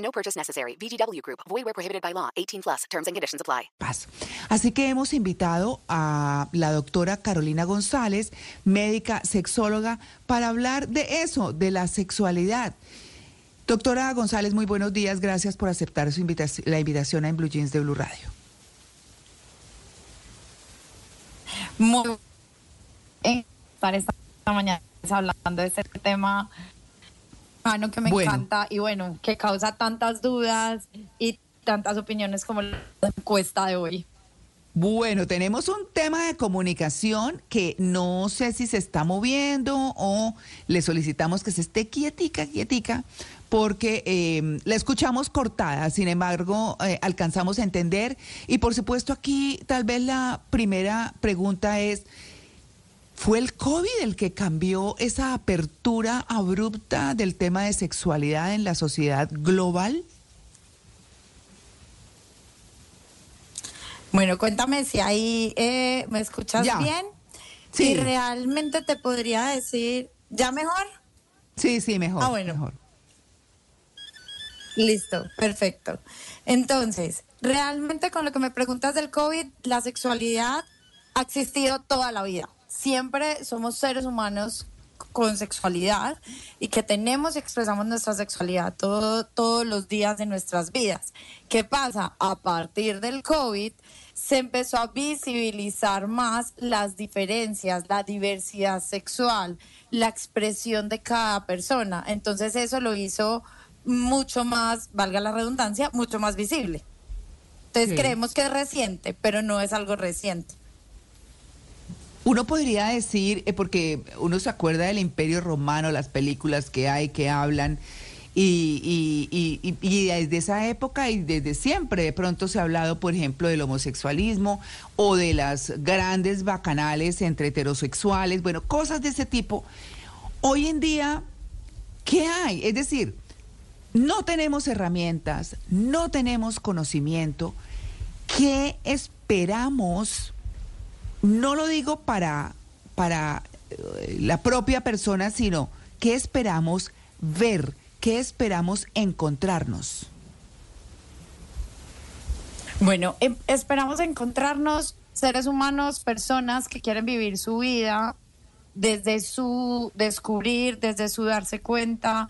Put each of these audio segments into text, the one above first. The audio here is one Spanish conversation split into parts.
No purchase necessary. VGW Group. Void where prohibited by law. 18 plus. Terms and conditions apply. Paz. Así que hemos invitado a la doctora Carolina González, médica sexóloga, para hablar de eso, de la sexualidad. Doctora González, muy buenos días. Gracias por aceptar su invitación, la invitación a En Blue Jeans de Blue Radio. Muy bien estar esta mañana hablando de este tema mano que me Bueno. encanta y bueno, que causa tantas dudas y tantas opiniones como la encuesta de hoy. Bueno, tenemos un tema de comunicación que no sé si se está moviendo o le solicitamos que se esté quietica, quietica, porque eh, la escuchamos cortada, sin embargo, eh, alcanzamos a entender. Y por supuesto aquí tal vez la primera pregunta es, ¿fue el COVID el que cambió esa apertura abrupta del tema de sexualidad en la sociedad global? Bueno, cuéntame si ahí eh, me escuchas Ya. bien. Sí. Y realmente te podría decir, ¿ya mejor? Sí, sí, mejor. Ah, bueno. mejor. Listo, perfecto. Entonces, realmente con lo que me preguntas del COVID, la sexualidad ha existido toda la vida. Siempre somos seres humanos con sexualidad y que tenemos y expresamos nuestra sexualidad todo- todos los días de nuestras vidas. ¿Qué pasa? A partir del COVID se empezó a visibilizar más las diferencias, la diversidad sexual, la expresión de cada persona. Entonces eso lo hizo mucho más, valga la redundancia, mucho más visible. Entonces Sí. creemos que es reciente, pero no es algo reciente. Uno podría decir, eh, porque uno se acuerda del Imperio Romano, las películas que hay que hablan, y, desde esa época y desde siempre de pronto se ha hablado, por ejemplo, del homosexualismo o de las grandes bacanales entre heterosexuales, bueno, cosas de ese tipo. Hoy en día, ¿qué hay? Es decir, no tenemos herramientas, no tenemos conocimiento. ¿Qué esperamos? No lo digo para, para eh, la propia persona, sino qué esperamos ver, qué esperamos encontrarnos. Bueno, em- esperamos encontrarnos seres humanos, personas que quieren vivir su vida desde su descubrir, desde su darse cuenta.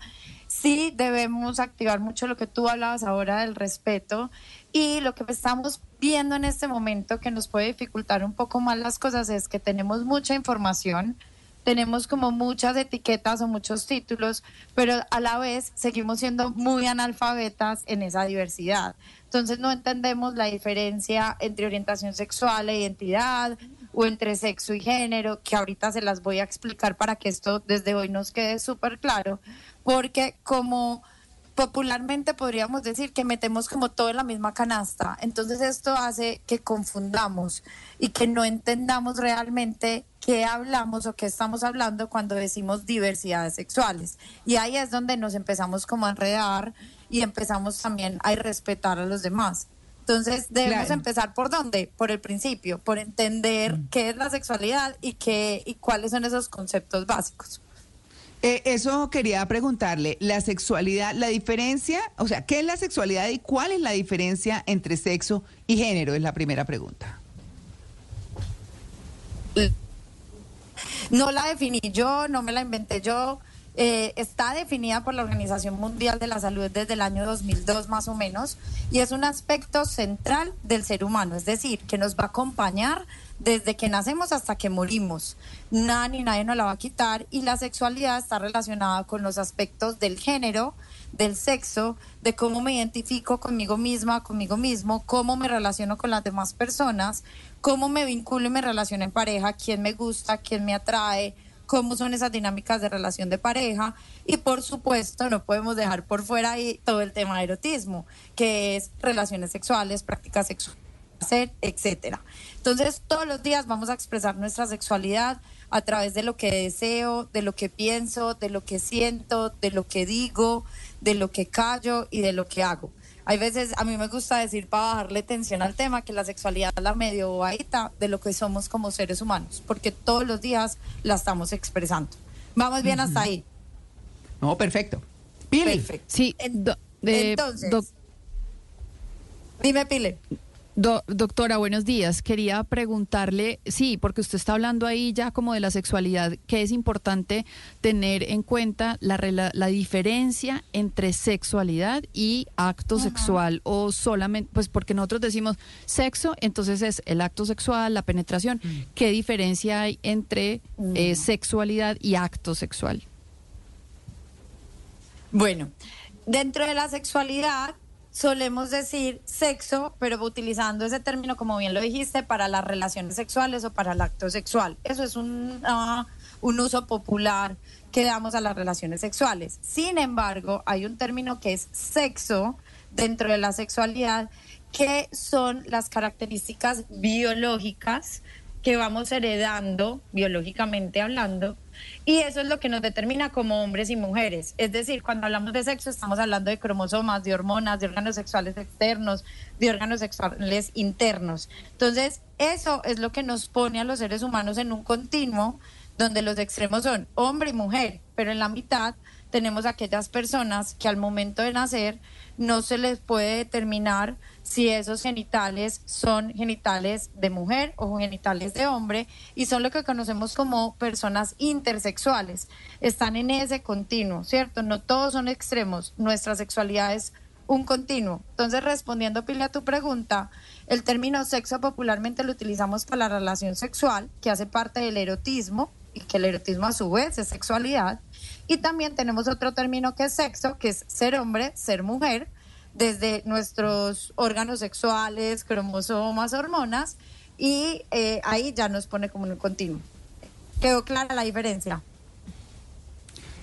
Sí debemos activar mucho lo que tú hablabas ahora del respeto y lo que estamos viendo en este momento que nos puede dificultar un poco más las cosas es que tenemos mucha información, tenemos como muchas etiquetas o muchos títulos, pero a la vez seguimos siendo muy analfabetas en esa diversidad. Entonces no entendemos la diferencia entre orientación sexual e identidad o entre sexo y género, que ahorita se las voy a explicar para que esto desde hoy nos quede súper claro, porque como popularmente podríamos decir que metemos como todo en la misma canasta. Entonces esto hace que confundamos y que no entendamos realmente qué hablamos o qué estamos hablando cuando decimos diversidades sexuales. Y ahí es donde nos empezamos como a enredar y empezamos también a irrespetar a los demás. Entonces debemos Claro. empezar por dónde? Por el principio, por entender qué es la sexualidad y qué y cuáles son esos conceptos básicos. Eh, eso quería preguntarle, la sexualidad, la diferencia, o sea, ¿qué es la sexualidad y cuál es la diferencia entre sexo y género? Es la primera pregunta. No la definí yo, no me la inventé yo. Eh, está definida por la Organización Mundial de la Salud desde el año 2002 más o menos y es un aspecto central del ser humano, es decir, que nos va a acompañar desde que nacemos hasta que morimos. Nada ni nadie nos la va a quitar y la sexualidad está relacionada con los aspectos del género, del sexo, de cómo me identifico conmigo misma, conmigo mismo, cómo me relaciono con las demás personas, cómo me vinculo y me relaciono en pareja, quién me gusta, quién me atrae, cómo son esas dinámicas de relación de pareja y por supuesto no podemos dejar por fuera ahí todo el tema de erotismo, que es relaciones sexuales, prácticas sexuales, etcétera. Entonces, todos los días vamos a expresar nuestra sexualidad a través de lo que deseo, de lo que pienso, de lo que siento, de lo que digo, de lo que callo y de lo que hago. Hay veces, a mí me gusta decir para bajarle tensión al tema que la sexualidad es la medio bobadita de lo que somos como seres humanos, porque todos los días la estamos expresando. Vamos bien hasta ahí. No, perfecto. Pili. Perfecto. Sí, do- de- Entonces, doc- dime, Pile. Do- doctora, buenos días. Quería preguntarle, sí, porque usted está hablando ahí ya como de la sexualidad, que es importante tener en cuenta la, rela- la diferencia entre sexualidad y acto sexual o solamente, pues porque nosotros decimos sexo, entonces es el acto sexual, la penetración. ¿Qué diferencia hay entre eh, sexualidad y acto sexual? Bueno, dentro de la sexualidad solemos decir sexo, pero utilizando ese término, como bien lo dijiste, para las relaciones sexuales o para el acto sexual. Eso es un, ah, un uso popular que damos a las relaciones sexuales. Sin embargo, hay un término que es sexo dentro de la sexualidad, que son las características biológicas que vamos heredando, biológicamente hablando, y eso es lo que nos determina como hombres y mujeres. Es decir, cuando hablamos de sexo estamos hablando de cromosomas, de hormonas, de órganos sexuales externos, de órganos sexuales internos. Entonces, eso es lo que nos pone a los seres humanos en un continuo donde los extremos son hombre y mujer, pero en la mitad tenemos aquellas personas que al momento de nacer no se les puede determinar si esos genitales son genitales de mujer o genitales de hombre y son lo que conocemos como personas intersexuales. Están en ese continuo, ¿cierto? No todos son extremos. Nuestra sexualidad es un continuo. Entonces, respondiendo, Pili, a tu pregunta, el término sexo popularmente lo utilizamos para la relación sexual, que hace parte del erotismo, y que el erotismo a su vez es sexualidad. Y también tenemos otro término que es sexo, que es ser hombre, ser mujer, desde nuestros órganos sexuales, cromosomas, hormonas, y eh, ahí ya nos pone como en un continuo. ¿Quedó clara la diferencia?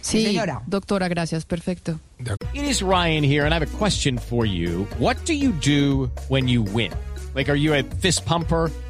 Sí, señora. doctora, gracias, perfecto. It is Ryan here, and I have a question for you. What do you do when you win? Like, are you a fist pumper?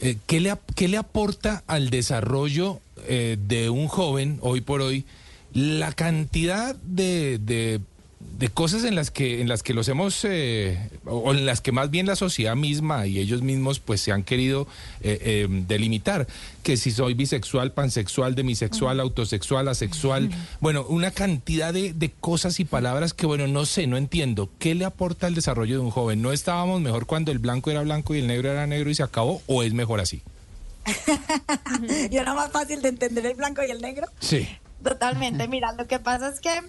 eh, ¿qué, le, qué le aporta al desarrollo eh, de un joven hoy por hoy la cantidad de- de cosas en las que en las que los hemos eh, o en las que más bien la sociedad misma y ellos mismos pues se han querido eh, eh, delimitar que si soy bisexual, pansexual, demisexual, autosexual, asexual, bueno, una cantidad de, de cosas y palabras que bueno, no sé, no entiendo. ¿Qué le aporta al desarrollo de un joven? ¿No estábamos mejor cuando el blanco era blanco y el negro era negro y se acabó o es mejor así? ¿Y era más fácil de entender el blanco y el negro? Sí. Totalmente, mira, lo que pasa es que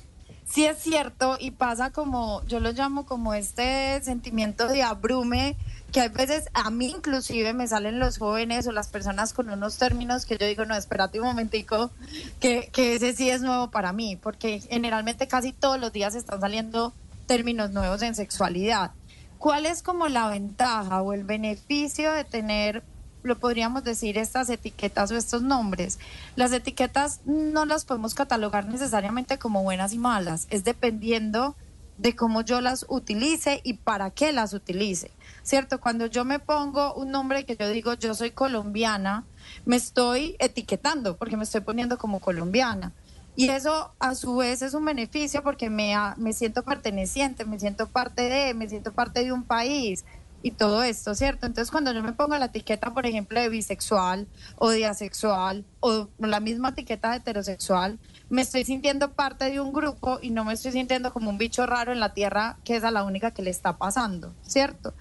sí es cierto y pasa como, yo lo llamo como este sentimiento de abrume, que a veces a mí inclusive me salen los jóvenes o las personas con unos términos que yo digo, no, espérate un momentico, que, que ese sí es nuevo para mí, porque generalmente casi todos los días están saliendo términos nuevos en sexualidad. ¿Cuál es como la ventaja o el beneficio de tener lo podríamos decir, estas etiquetas o estos nombres. Las etiquetas no las podemos catalogar necesariamente como buenas y malas, es dependiendo de cómo yo las utilice y para qué las utilice, ¿cierto? Cuando yo me pongo un nombre que yo digo yo soy colombiana, me estoy etiquetando porque me estoy poniendo como colombiana. Y eso a su vez es un beneficio porque me, me siento perteneciente, me siento parte de, me siento parte de un país y todo esto, ¿cierto? Entonces cuando yo me pongo la etiqueta, por ejemplo, de bisexual o de asexual o la misma etiqueta de heterosexual, me estoy sintiendo parte de un grupo y no me estoy sintiendo como un bicho raro en la tierra que es a la única que le está pasando, ¿cierto?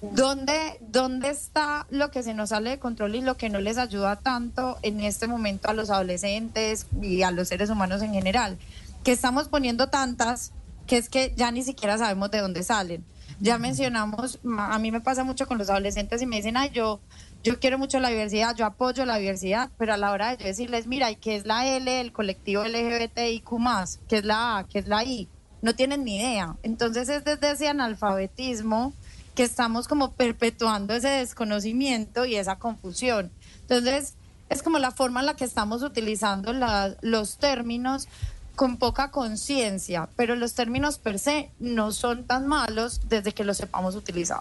¿Dónde, ¿Dónde está lo que se nos sale de control y lo que no les ayuda tanto en este momento a los adolescentes y a los seres humanos en general? que estamos poniendo tantas que es que ya ni siquiera sabemos de dónde salen. Ya mencionamos, a mí me pasa mucho con los adolescentes y me dicen, ay, yo, yo quiero mucho la diversidad, yo apoyo la diversidad, pero a la hora de yo decirles, mira, ¿y qué es la L, el colectivo LGBTIQ+, qué es la A, qué es la I? No tienen ni idea. Entonces es desde ese analfabetismo que estamos como perpetuando ese desconocimiento y esa confusión. Entonces, es como la forma en la que estamos utilizando los términos con poca conciencia, pero los términos per se no son tan malos desde que los sepamos utilizar.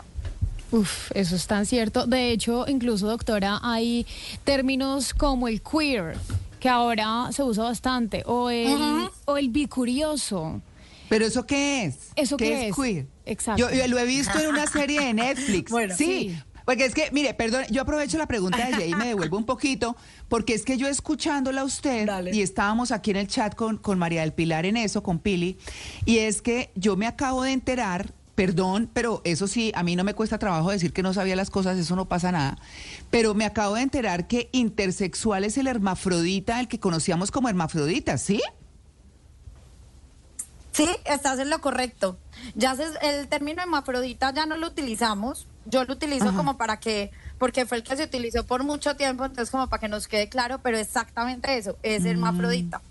Uf, eso es tan cierto. De hecho, incluso, doctora, hay términos como el queer, que ahora se usa bastante, o el, o el bicurioso. ¿Pero eso qué es? ¿Eso qué es? queer? Exacto. Yo, yo lo he visto en una serie de Netflix. Bueno, sí. sí. Porque es que, mire, perdón, yo aprovecho la pregunta de Jay y me devuelvo un poquito, porque es que yo escuchándola a usted, y estábamos aquí en el chat con, con María del Pilar en eso, con Pili, y es que yo me acabo de enterar, perdón, pero eso sí, a mí no me cuesta trabajo decir que no sabía las cosas, eso no pasa nada, pero me acabo de enterar que intersexual es el hermafrodita, el que conocíamos como hermafrodita, ¿sí? Sí, estás en lo correcto. Ya se- el término hermafrodita ya no lo utilizamos. Yo lo utilizo Ajá. como para que, porque fue el que se utilizó por mucho tiempo, entonces como para que nos quede claro, pero exactamente eso, es Mm. hermafrodita.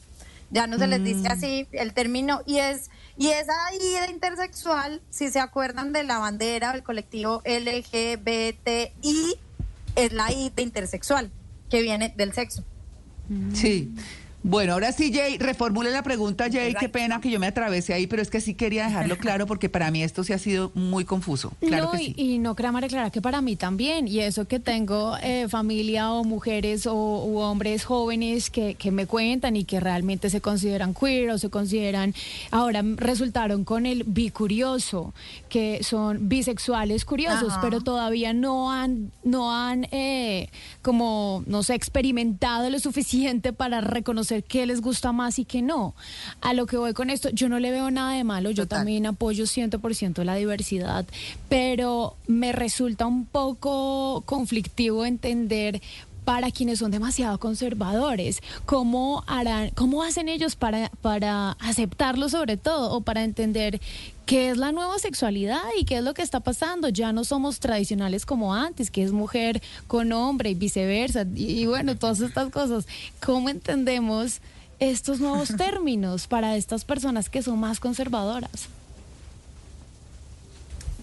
Ya no se les dice así el término y es y esa I de intersexual, si se acuerdan de la bandera del colectivo LGBTI, es la I de intersexual, que viene del sexo. Sí. Bueno, ahora sí, Jay, reformule la pregunta, Jay. Qué pena que yo me atravesé ahí, pero es que sí quería dejarlo claro porque para mí esto sí ha sido muy confuso. Claro no, que y- sí. y, no crea María Clara que para mí también, y eso que tengo eh, familia o mujeres o u hombres jóvenes que, que me cuentan y que realmente se consideran queer o se consideran, ahora resultaron con el bicurioso, que son bisexuales curiosos, Ajá. pero todavía no han, no han eh, como, no sé, experimentado lo suficiente para reconocer qué les gusta más y qué no. A lo que voy con esto, yo no le veo nada de malo, yo Total. también apoyo 100% la diversidad, pero me resulta un poco conflictivo entender para quienes son demasiado conservadores, cómo harán, cómo hacen ellos para, para aceptarlo sobre todo, o para entender qué es la nueva sexualidad y qué es lo que está pasando. Ya no somos tradicionales como antes, que es mujer con hombre y viceversa, y, y bueno, todas estas cosas. ¿Cómo entendemos estos nuevos términos para estas personas que son más conservadoras?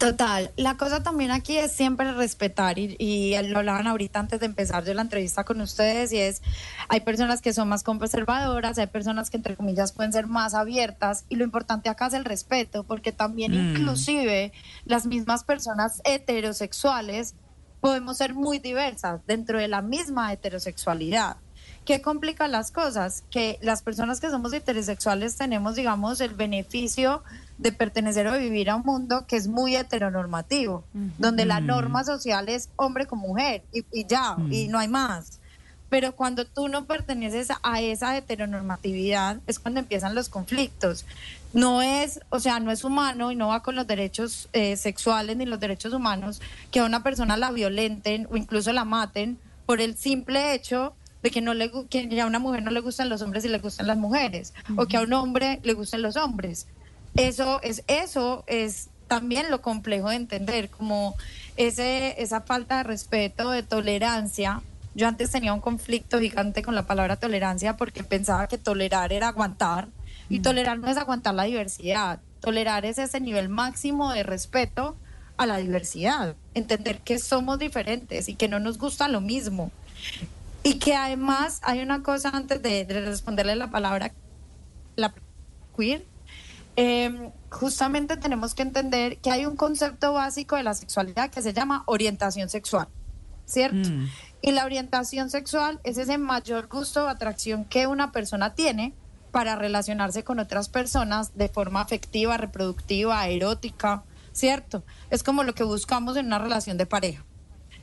Total, la cosa también aquí es siempre respetar y, y lo hablaban ahorita antes de empezar yo la entrevista con ustedes y es, hay personas que son más conservadoras, hay personas que entre comillas pueden ser más abiertas y lo importante acá es el respeto porque también inclusive las mismas personas heterosexuales podemos ser muy diversas dentro de la misma heterosexualidad. ¿Qué complica las cosas? Que las personas que somos heterosexuales tenemos, digamos, el beneficio de pertenecer o vivir a un mundo que es muy heteronormativo, donde la norma social es hombre con mujer y, y ya, y no hay más. Pero cuando tú no perteneces a esa heteronormatividad es cuando empiezan los conflictos. No es, o sea, no es humano y no va con los derechos eh, sexuales ni los derechos humanos que a una persona la violenten o incluso la maten por el simple hecho de que no le que a una mujer no le gustan los hombres y le gustan las mujeres o que a un hombre le gustan los hombres. Eso es eso es también lo complejo de entender, como ese esa falta de respeto, de tolerancia. Yo antes tenía un conflicto gigante con la palabra tolerancia porque pensaba que tolerar era aguantar y tolerar no es aguantar la diversidad. Tolerar es ese nivel máximo de respeto a la diversidad, entender que somos diferentes y que no nos gusta lo mismo. Y que además hay una cosa antes de, de responderle la palabra la queer. Eh, justamente tenemos que entender que hay un concepto básico de la sexualidad que se llama orientación sexual, ¿cierto? Y la orientación sexual es ese mayor gusto o atracción que una persona tiene para relacionarse con otras personas de forma afectiva, reproductiva, erótica, ¿cierto? Es como lo que buscamos en una relación de pareja.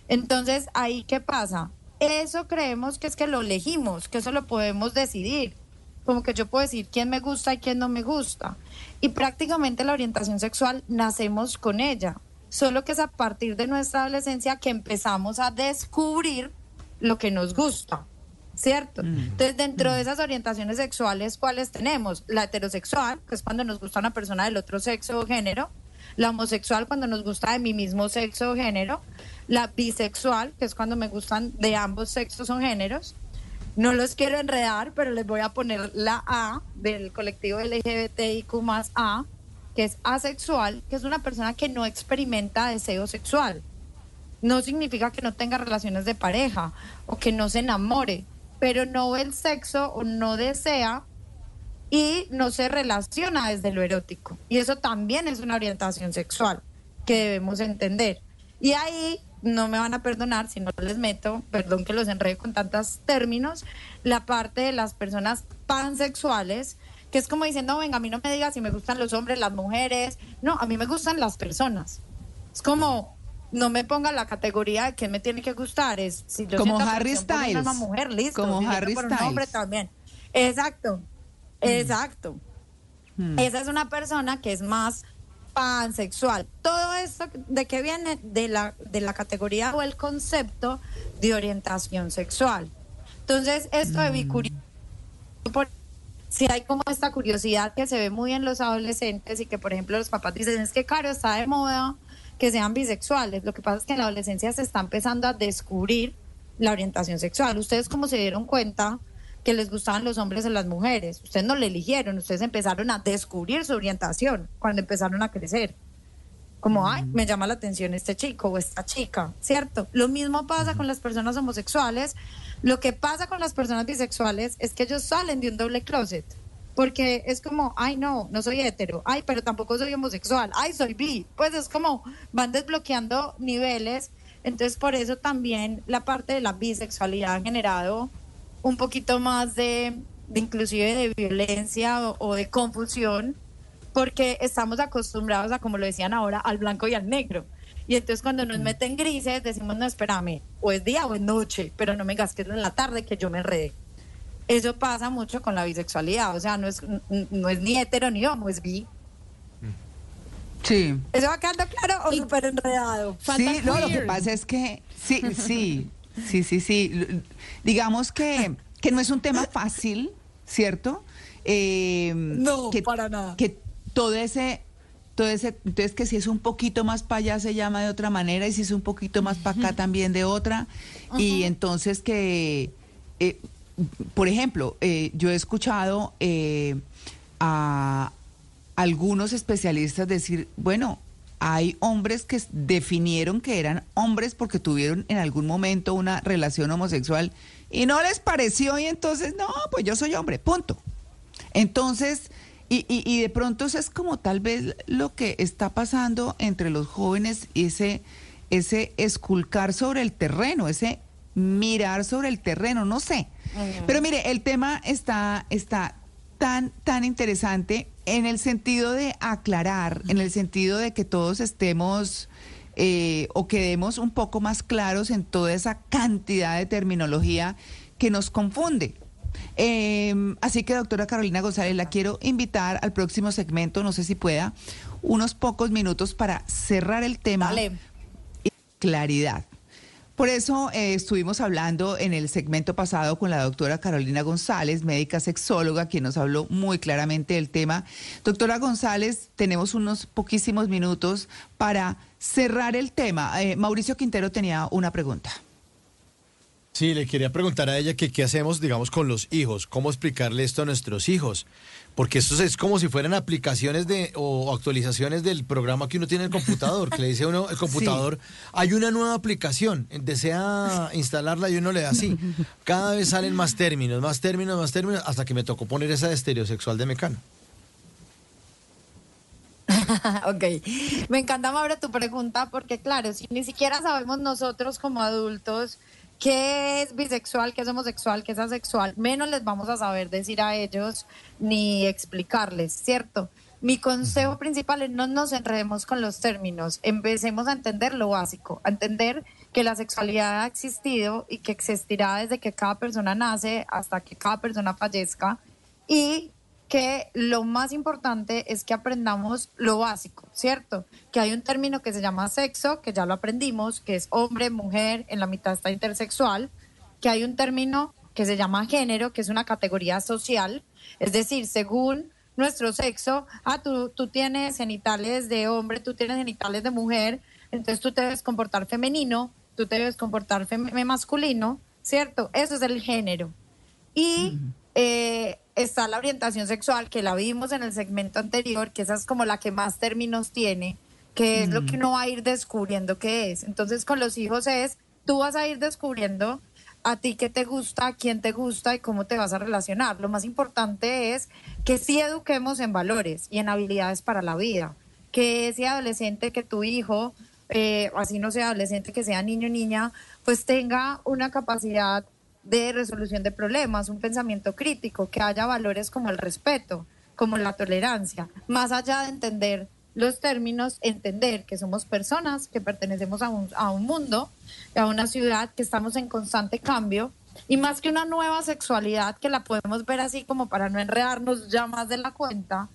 Entonces, ahí qué pasa? Eso creemos que es que lo elegimos, que eso lo podemos decidir. Como que yo puedo decir quién me gusta y quién no me gusta. Y prácticamente la orientación sexual nacemos con ella. Solo que es a partir de nuestra adolescencia que empezamos a descubrir lo que nos gusta. ¿cierto? Entonces, dentro de esas orientaciones sexuales, ¿cuáles tenemos? La heterosexual, que es cuando nos gusta una persona del otro sexo o género, la homosexual cuando nos gusta de mi mismo sexo o género, la bisexual, que es cuando me gustan de ambos sexos o géneros. No los quiero enredar, pero les voy a poner la A del colectivo LGBTIQ más A, que es asexual, que es una persona que no experimenta deseo sexual. No significa que no tenga relaciones de pareja o que no se enamore, pero no ve el sexo o no desea y no se relaciona desde lo erótico. Y eso también es una orientación sexual que debemos entender. Y ahí no me van a perdonar si no les meto, perdón que los enrede con tantos términos, la parte de las personas pansexuales, que es como diciendo, venga, a mí no me digas si me gustan los hombres, las mujeres, no, a mí me gustan las personas. Es como, no me ponga la categoría de que me tiene que gustar, es si yo Como Harry por una Styles. mujer, listo, Como Harry por un hombre Styles. también. Exacto, exacto. Hmm. Esa es una persona que es más pansexual. Todo esto de que viene de la, de la categoría o el concepto de orientación sexual. Entonces, esto de bicurio, por- si hay como esta curiosidad que se ve muy en los adolescentes y que, por ejemplo, los papás dicen, es que, Caro, está de moda que sean bisexuales. Lo que pasa es que en la adolescencia se está empezando a descubrir la orientación sexual. ¿Ustedes cómo se dieron cuenta que les gustaban los hombres o las mujeres? Ustedes no le eligieron, ustedes empezaron a descubrir su orientación cuando empezaron a crecer. Como, ay, me llama la atención este chico o esta chica, ¿cierto? Lo mismo pasa con las personas homosexuales. Lo que pasa con las personas bisexuales es que ellos salen de un doble closet. Porque es como, ay, no, no soy hetero. Ay, pero tampoco soy homosexual. Ay, soy bi. Pues es como, van desbloqueando niveles. Entonces, por eso también la parte de la bisexualidad ha generado un poquito más de, de inclusive de violencia o, o de confusión porque estamos acostumbrados a, como lo decían ahora, al blanco y al negro. Y entonces cuando nos meten grises decimos, no, espérame, o es día o es noche, pero no me digas que es en la tarde que yo me enredé. Eso pasa mucho con la bisexualidad, o sea, no es, no es ni hetero ni homo, es bi. Sí. ¿Eso va quedando claro o súper enredado? Sí, no, lo que pasa es que sí, sí, sí, sí, sí. Digamos que, que no es un tema fácil, ¿cierto? Eh, No, que, para nada. Que todo ese, todo ese, entonces que si es un poquito más para allá se llama de otra manera y si es un poquito más para acá también de otra. Y entonces que, eh, por ejemplo, eh, yo he escuchado eh, a algunos especialistas decir, bueno, hay hombres que definieron que eran hombres porque tuvieron en algún momento una relación homosexual y no les pareció y entonces, no, pues yo soy hombre, punto. Entonces, y, y- y de pronto eso es como tal vez lo que está pasando entre los jóvenes, ese, ese esculcar sobre el terreno, ese mirar sobre el terreno, no sé. Pero mire, el tema está, está tan, tan interesante en el sentido de aclarar, en el sentido de que todos estemos eh, o quedemos un poco más claros en toda esa cantidad de terminología que nos confunde. Eh, así que, doctora Carolina González, la quiero invitar al próximo segmento, no sé si pueda, unos pocos minutos para cerrar el tema Dale. y claridad. Por eso eh, estuvimos hablando en el segmento pasado con la doctora Carolina González, médica sexóloga, quien nos habló muy claramente del tema. Doctora González, tenemos unos poquísimos minutos para cerrar el tema. Eh, Mauricio Quintero tenía una pregunta. Sí, le quería preguntar a ella que qué hacemos, digamos, con los hijos, cómo explicarle esto a nuestros hijos, porque esto es como si fueran aplicaciones de o actualizaciones del programa que uno tiene en el computador, que le dice a uno el computador, hay una nueva aplicación, desea instalarla y uno le da así. Cada vez salen más términos, más términos, más términos, hasta que me tocó poner esa de estereosexual de Mecano. ok, me encanta Mauro tu pregunta porque claro, si ni siquiera sabemos nosotros como adultos qué es bisexual, qué es homosexual, qué es asexual, menos les vamos a saber decir a ellos ni explicarles, ¿cierto? Mi consejo principal es no nos enredemos con los términos, empecemos a entender lo básico, a entender que la sexualidad ha existido y que existirá desde que cada persona nace hasta que cada persona fallezca y que lo más importante es que aprendamos lo básico, ¿cierto? Que hay un término que se llama sexo, que ya lo aprendimos, que es hombre, mujer, en la mitad está intersexual, que hay un término que se llama género, que es una categoría social, es decir, según nuestro sexo, ah, tú, tú tienes genitales de hombre, tú tienes genitales de mujer, entonces tú te debes comportar femenino, tú te debes comportar masculino, ¿cierto? Eso es el género. Y eh, está la orientación sexual, que la vimos en el segmento anterior, que esa es como la que más términos tiene, que es lo que uno va a ir descubriendo qué es. Entonces con los hijos es, tú vas a ir descubriendo a ti qué te gusta, quién te gusta y cómo te vas a relacionar. Lo más importante es que sí eduquemos en valores y en habilidades para la vida. Que ese adolescente, que tu hijo, eh, así no sea adolescente, que sea niño o niña, pues tenga una capacidad de resolución de problemas, un pensamiento crítico, que haya valores como el respeto, como la tolerancia, más allá de entender los términos, entender que somos personas, que pertenecemos a un, a un mundo, a una ciudad, que estamos en constante cambio, y más que una nueva sexualidad, que la podemos ver así como para no enredarnos ya más de la cuenta,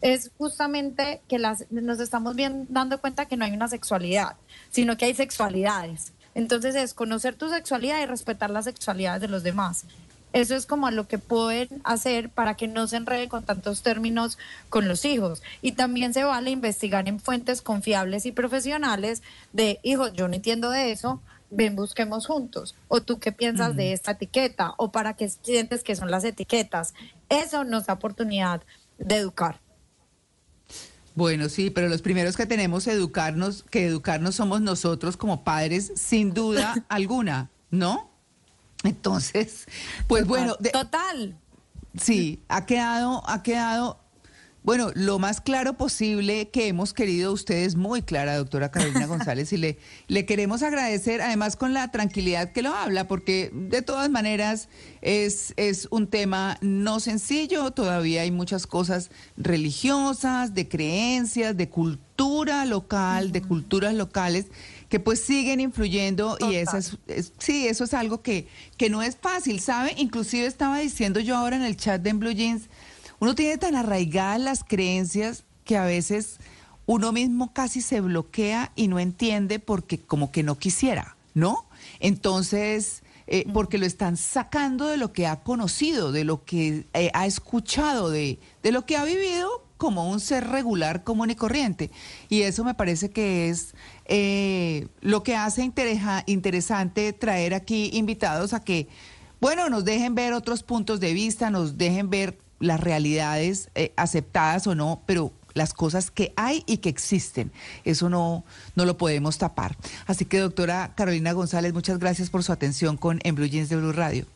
es justamente que las, nos estamos bien dando cuenta que no hay una sexualidad, sino que hay sexualidades. Entonces es conocer tu sexualidad y respetar las sexualidades de los demás. Eso es como lo que pueden hacer para que no se enreden con tantos términos con los hijos. Y también se vale investigar en fuentes confiables y profesionales de, hijo, yo no entiendo de eso, ven, busquemos juntos. O tú qué piensas de esta etiqueta, o para qué sientes que son las etiquetas. Eso nos da oportunidad de educar. Bueno, sí, pero los primeros que tenemos educarnos, que educarnos somos nosotros como padres, sin duda alguna, ¿no? Entonces, pues bueno, de- Total. sí, ha quedado, ha quedado, bueno, lo más claro posible que hemos querido, usted es muy clara, doctora Carolina González, y le, le queremos agradecer, además con la tranquilidad que lo habla, porque de todas maneras es, es un tema no sencillo, todavía hay muchas cosas religiosas, de creencias, de cultura local, de culturas locales que pues siguen influyendo y eso es, es- sí, eso es algo que, que no es fácil, ¿sabe? Inclusive estaba diciendo yo ahora en el chat de En Blue Jeans, uno tiene tan arraigadas las creencias que a veces uno mismo casi se bloquea y no entiende porque como que no quisiera, ¿no? Entonces, eh, porque lo están sacando de lo que ha conocido, de lo que eh, ha escuchado, de, de lo que ha vivido como un ser regular, común y corriente. Y eso me parece que es eh, lo que hace interesante traer aquí invitados a que, bueno, nos dejen ver otros puntos de vista, nos dejen ver las realidades eh, aceptadas o no, pero las cosas que hay y que existen. Eso no, no lo podemos tapar. Así que, doctora Carolina González, muchas gracias por su atención con En Blue Jeans de Blue Radio.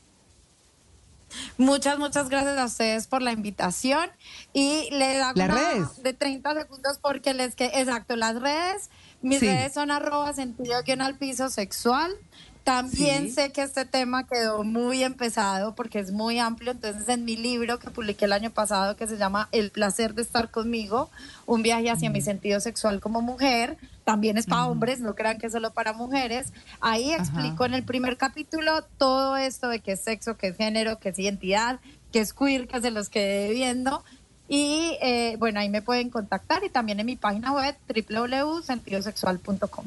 Muchas, muchas gracias a ustedes por la invitación y le da Las redes. de 30 segundos porque les que exacto, las redes, mis Sí. redes son arroba sentido guion al piso sexual. También Sí. sé que este tema quedó muy empezado porque es muy amplio, entonces en mi libro que publiqué el año pasado que se llama El placer de estar conmigo, un viaje hacia mi sentido sexual como mujer, también es para hombres, no crean que es solo para mujeres. Ahí explico en el primer capítulo todo esto de qué es sexo, qué es género, qué es identidad, qué es queer, que se los quedé viendo. Y eh, bueno, ahí me pueden contactar y también en mi página web www.sentidosexual.com.